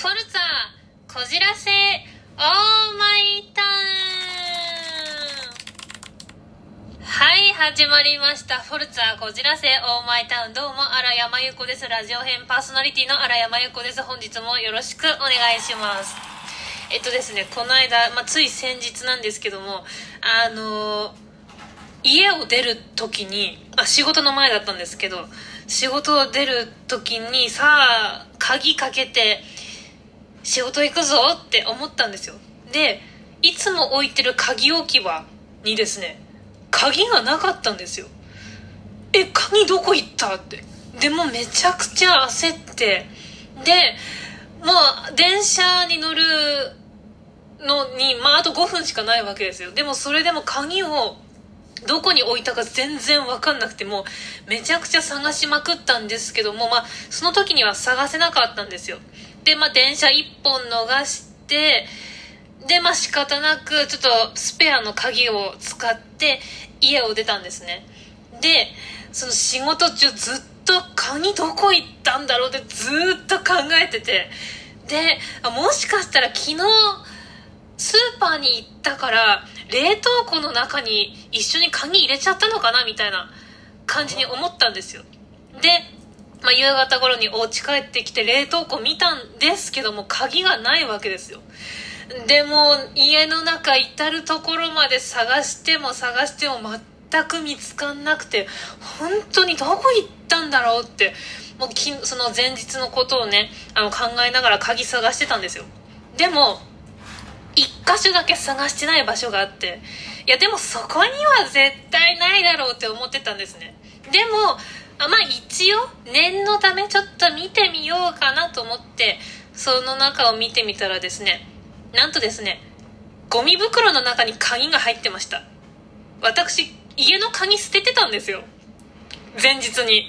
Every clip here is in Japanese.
フォルツァこじらせオーマイタウン。はい始まりました。フォルツァこじらせオーマイタウン。どうも荒山優子です。ラジオ編パーソナリティの荒山優子です。本日もよろしくお願いします。えっとですねこの間、まあ、つい先日なんですけどもあの家を出る時にまあ仕事の前だったんですけど仕事を出る時にさあ鍵かけて仕事行くぞって思ったんですよ。でいつも置いてる鍵置き場にですね鍵がなかったんですよ。え鍵どこ行ったって。でもめちゃくちゃ焦って。でもう電車に乗るのにまああと5分しかないわけですよ。でもそれでも鍵をどこに置いたか全然分かんなくてもめちゃくちゃ探しまくったんですけどもまあその時には探せなかったんですよ。まあ電車1本逃してでまあ仕方なくちょっとスペアの鍵を使って家を出たんですね。でその仕事中ずっと鍵どこ行ったんだろうってずっと考えてて。でもしかしたら昨日スーパーに行ったから冷凍庫の中に一緒に鍵入れちゃったのかなみたいな感じに思ったんですよ。で、まあ、夕方頃にお家帰ってきて冷凍庫見たんですけども鍵がないわけですよ。でも家の中至る所まで探しても探しても全く見つかんなくて本当にどこ行ったんだろうってもうきその前日のことをねあの考えながら鍵探してたんですよ。でも一箇所だけ探してない場所があっていやでもそこには絶対ないだろうって思ってたんですね。でもあまあ一応念のためちょっと見てみようかなと思ってその中を見てみたらですねなんとですねゴミ袋の中に鍵が入ってました。私家の鍵捨ててたんですよ。前日に。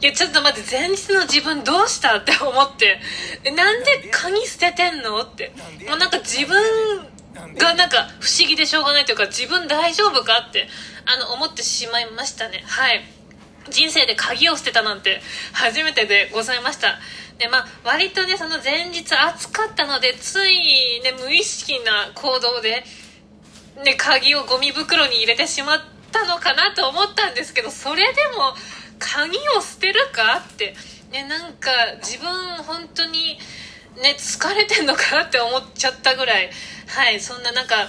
いやちょっと待って前日の自分どうしたって思ってなんで鍵捨ててんの？って。もうなんか自分がなんか不思議でしょうがないというか自分大丈夫かってあの思ってしまいましたね。はい人生で鍵を捨てたなんて初めてでございました。でまあ割とねその前日暑かったのでついね無意識な行動でね鍵をゴミ袋に入れてしまったのかなと思ったんですけどそれでも鍵を捨てるかってねなんか自分本当にね疲れてんのかなって思っちゃったぐらい。はいそんななんか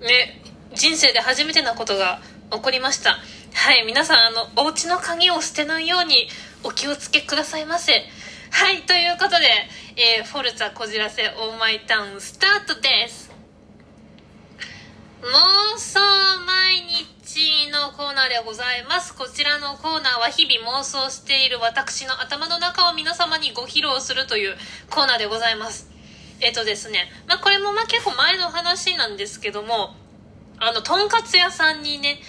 ね人生で初めてなことが起こりました。はい皆さんあのお家の鍵を捨てないようにお気をつけくださいませはいということで、えー、フォルツァこじらせオーマイタウンスタートです妄想毎日のコーナーでございます。こちらのコーナーは日々妄想している私の頭の中を皆様にご披露するというコーナーでございます。えっとですね、まあこれもまあ結構前の話なんですけども、あの、とんかつ屋さんにね、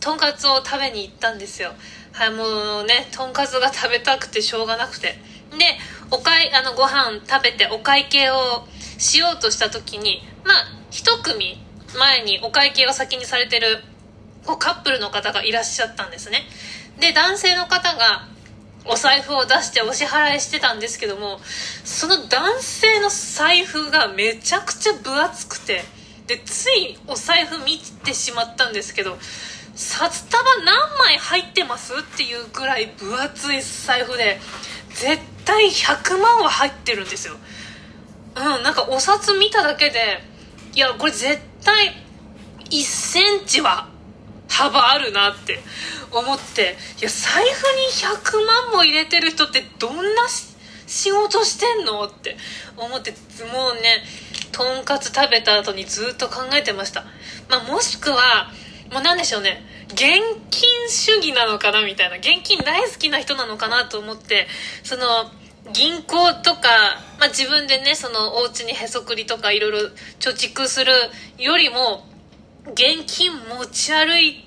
とんかつを食べに行ったんですよ。はい、もうね、とんかつが食べたくてしょうがなくて。で、おかい、あの、ご飯食べてお会計をしようとした時に、まあ、一組前にお会計が先にされてるこうカップルの方がいらっしゃったんですねで男性の方がお財布を出してお支払いしてたんですけどもその男性の財布がめちゃくちゃ分厚くてでついお財布見てしまったんですけど札束何枚入ってますっていうぐらい分厚い財布で絶対100万は入ってるんですよ。うんなんかお札見ただけでいやこれ絶対1センチは幅あるなって思っていや財布に100万も入れてる人ってどんな仕事してんのって思ってもうねとんかつ食べた後にずっと考えてました、まあ、もしくはもう何でしょうね。現金主義なのかなみたいな現金大好きな人なのかなと思ってその銀行とか、まあ、自分でねそのお家にへそくりとかいろいろ貯蓄するよりも現金持ち歩い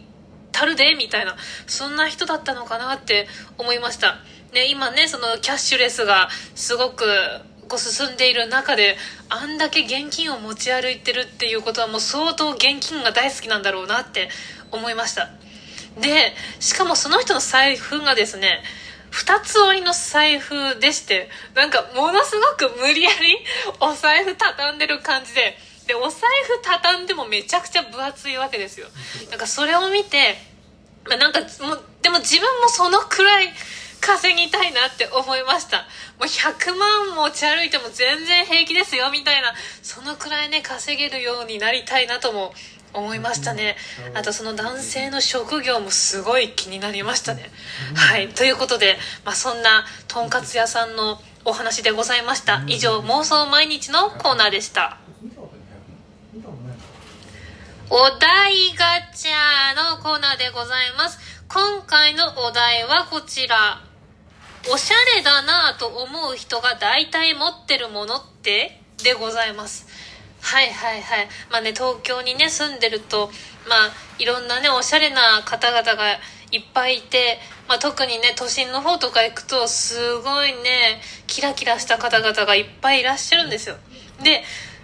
たるでみたいなそんな人だったのかなって思いました。ね今ねそのキャッシュレスがすごくこう進んでいる中であんだけ現金を持ち歩いてるっていうことはもう相当現金が大好きなんだろうなって思いました。でしかもその人の財布がですね2つ折りの財布でしてなんかものすごく無理やり お財布畳んでる感じででお財布畳んでもめちゃくちゃ分厚いわけですよ。なんかそれを見てなんかもうでも自分もそのくらい稼ぎたいなって思いました。もう100万持ち歩いても全然平気ですよみたいなそのくらいね稼げるようになりたいなとも思いましたね。あとその男性の職業もすごい気になりましたね。はい。ということで、まあ、そんなとんかつ屋さんのお話でございました。以上妄想毎日のコーナーでした。お題ガチャのコーナーでございます。今回のお題はこちら。おしゃれだなと思う人が大体持ってるものって？でございますはいはいはい。まあね東京にね住んでるとまあいろんなねおしゃれな方々がいっぱいいて、まあ、特にね都心の方とか行くとすごいねキラキラした方々がいっぱいいらっしゃるんですよ。で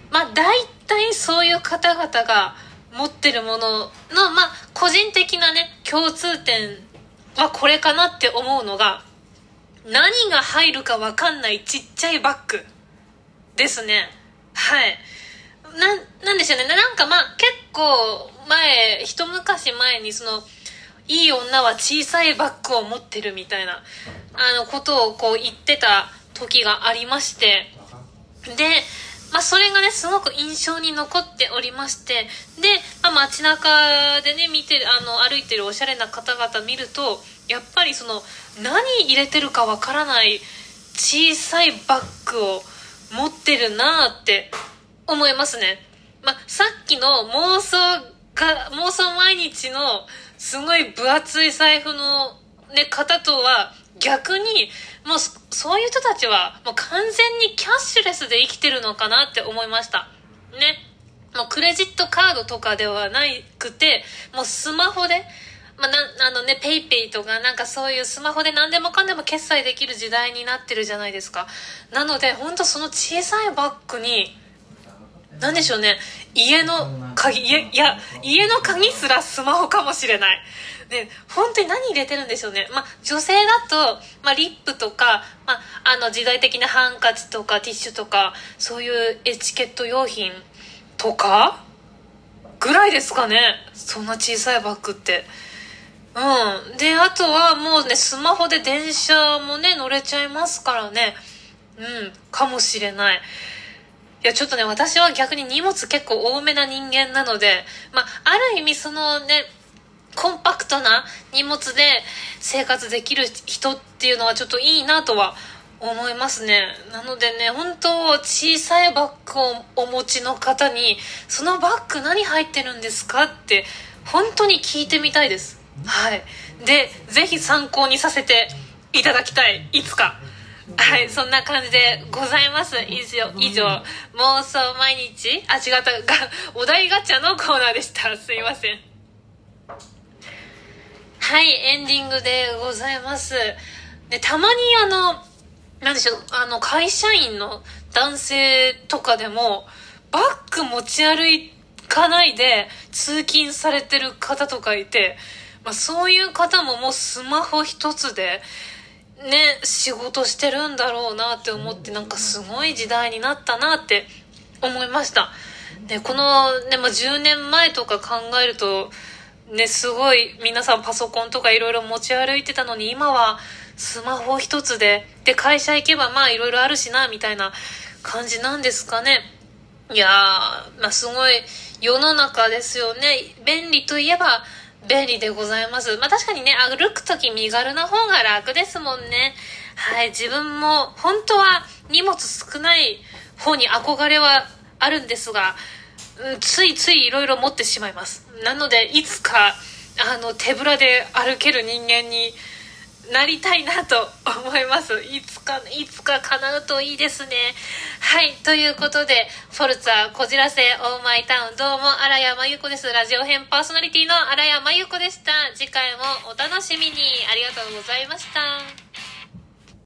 まあ大体そういう方々が持ってるもののまあ個人的なね共通点はこれかなって思うのが何が入るか分かんないちっちゃいバッグですね。はい。ななんでしょうね。なんかまあ結構前一昔前にそのいい女は小さいバッグを持ってるみたいなあのことをこう言ってた時がありましてでまあ、それがねすごく印象に残っておりましてで、まあ、街中でね見てあの歩いてるおしゃれな方々見るとやっぱりその何入れてるかわからない小さいバッグを持ってるなーって思いますね。まあ、さっきの妄想が、妄想毎日のすごい分厚い財布のね、方とは逆にもうそういう人たちはもう完全にキャッシュレスで生きてるのかなって思いました。ね。もうクレジットカードとかではなくて、もうスマホで、まあ、なあのね、 PayPay とかなんかそういうスマホで何でもかんでも決済できる時代になってるじゃないですか。なので、ほんとその小さいバッグに、何でしょうね。家の鍵いや家の鍵すらスマホかもしれない。で本当に何入れてるんでしょうね。まあ女性だと、まあ、リップとか、まあ、あの時代的なハンカチとかティッシュとかそういうエチケット用品とかぐらいですかね。そんな小さいバッグって。うん。であとはもうねスマホで電車もね乗れちゃいますからね。うん。かもしれない。いや、ちょっとね、私は逆に荷物結構多めな人間なので、まあ、ある意味そのね、コンパクトな荷物で生活できる人っていうのはちょっといいなとは思いますね。なのでね、本当小さいバッグをお持ちの方に、そのバッグ何入ってるんですかって、本当に聞いてみたいです。はい。で、ぜひ参考にさせていただきたい。いつか。はいそんな感じでございます。以上以上妄想毎日。あ違った。がお題ガチャのコーナーでした。すいません。はいエンディングでございます。でたまにあのなんでしょうあの会社員の男性とかでもバッグ持ち歩かないで通勤されてる方とかいて、まあ、そういう方ももうスマホ一つでね仕事してるんだろうなって思ってなんかすごい時代になったなって思いました。でこの、ね、まあ、10年前とか考えるとねすごい皆さんパソコンとかいろいろ持ち歩いてたのに今はスマホ一つでで会社行けばまあいろいろあるしなみたいな感じなんですかね。いやー、まあ、すごい世の中ですよね。便利といえば便利でございます。まあ確かにね、歩く時身軽な方が楽ですもんね。はい、自分も本当は荷物少ない方に憧れはあるんですが、うん、ついつい色々持ってしまいます。なので、いつか、あの、手ぶらで歩ける人間になりたいなと思います。いつか、いつか叶うといいですね。はい。ということで、フォルツァ、こじらせ、オーマイタウン、どうも、荒谷真由子です。ラジオ編パーソナリティの荒谷真由子でした。次回もお楽しみに。ありがとうございました。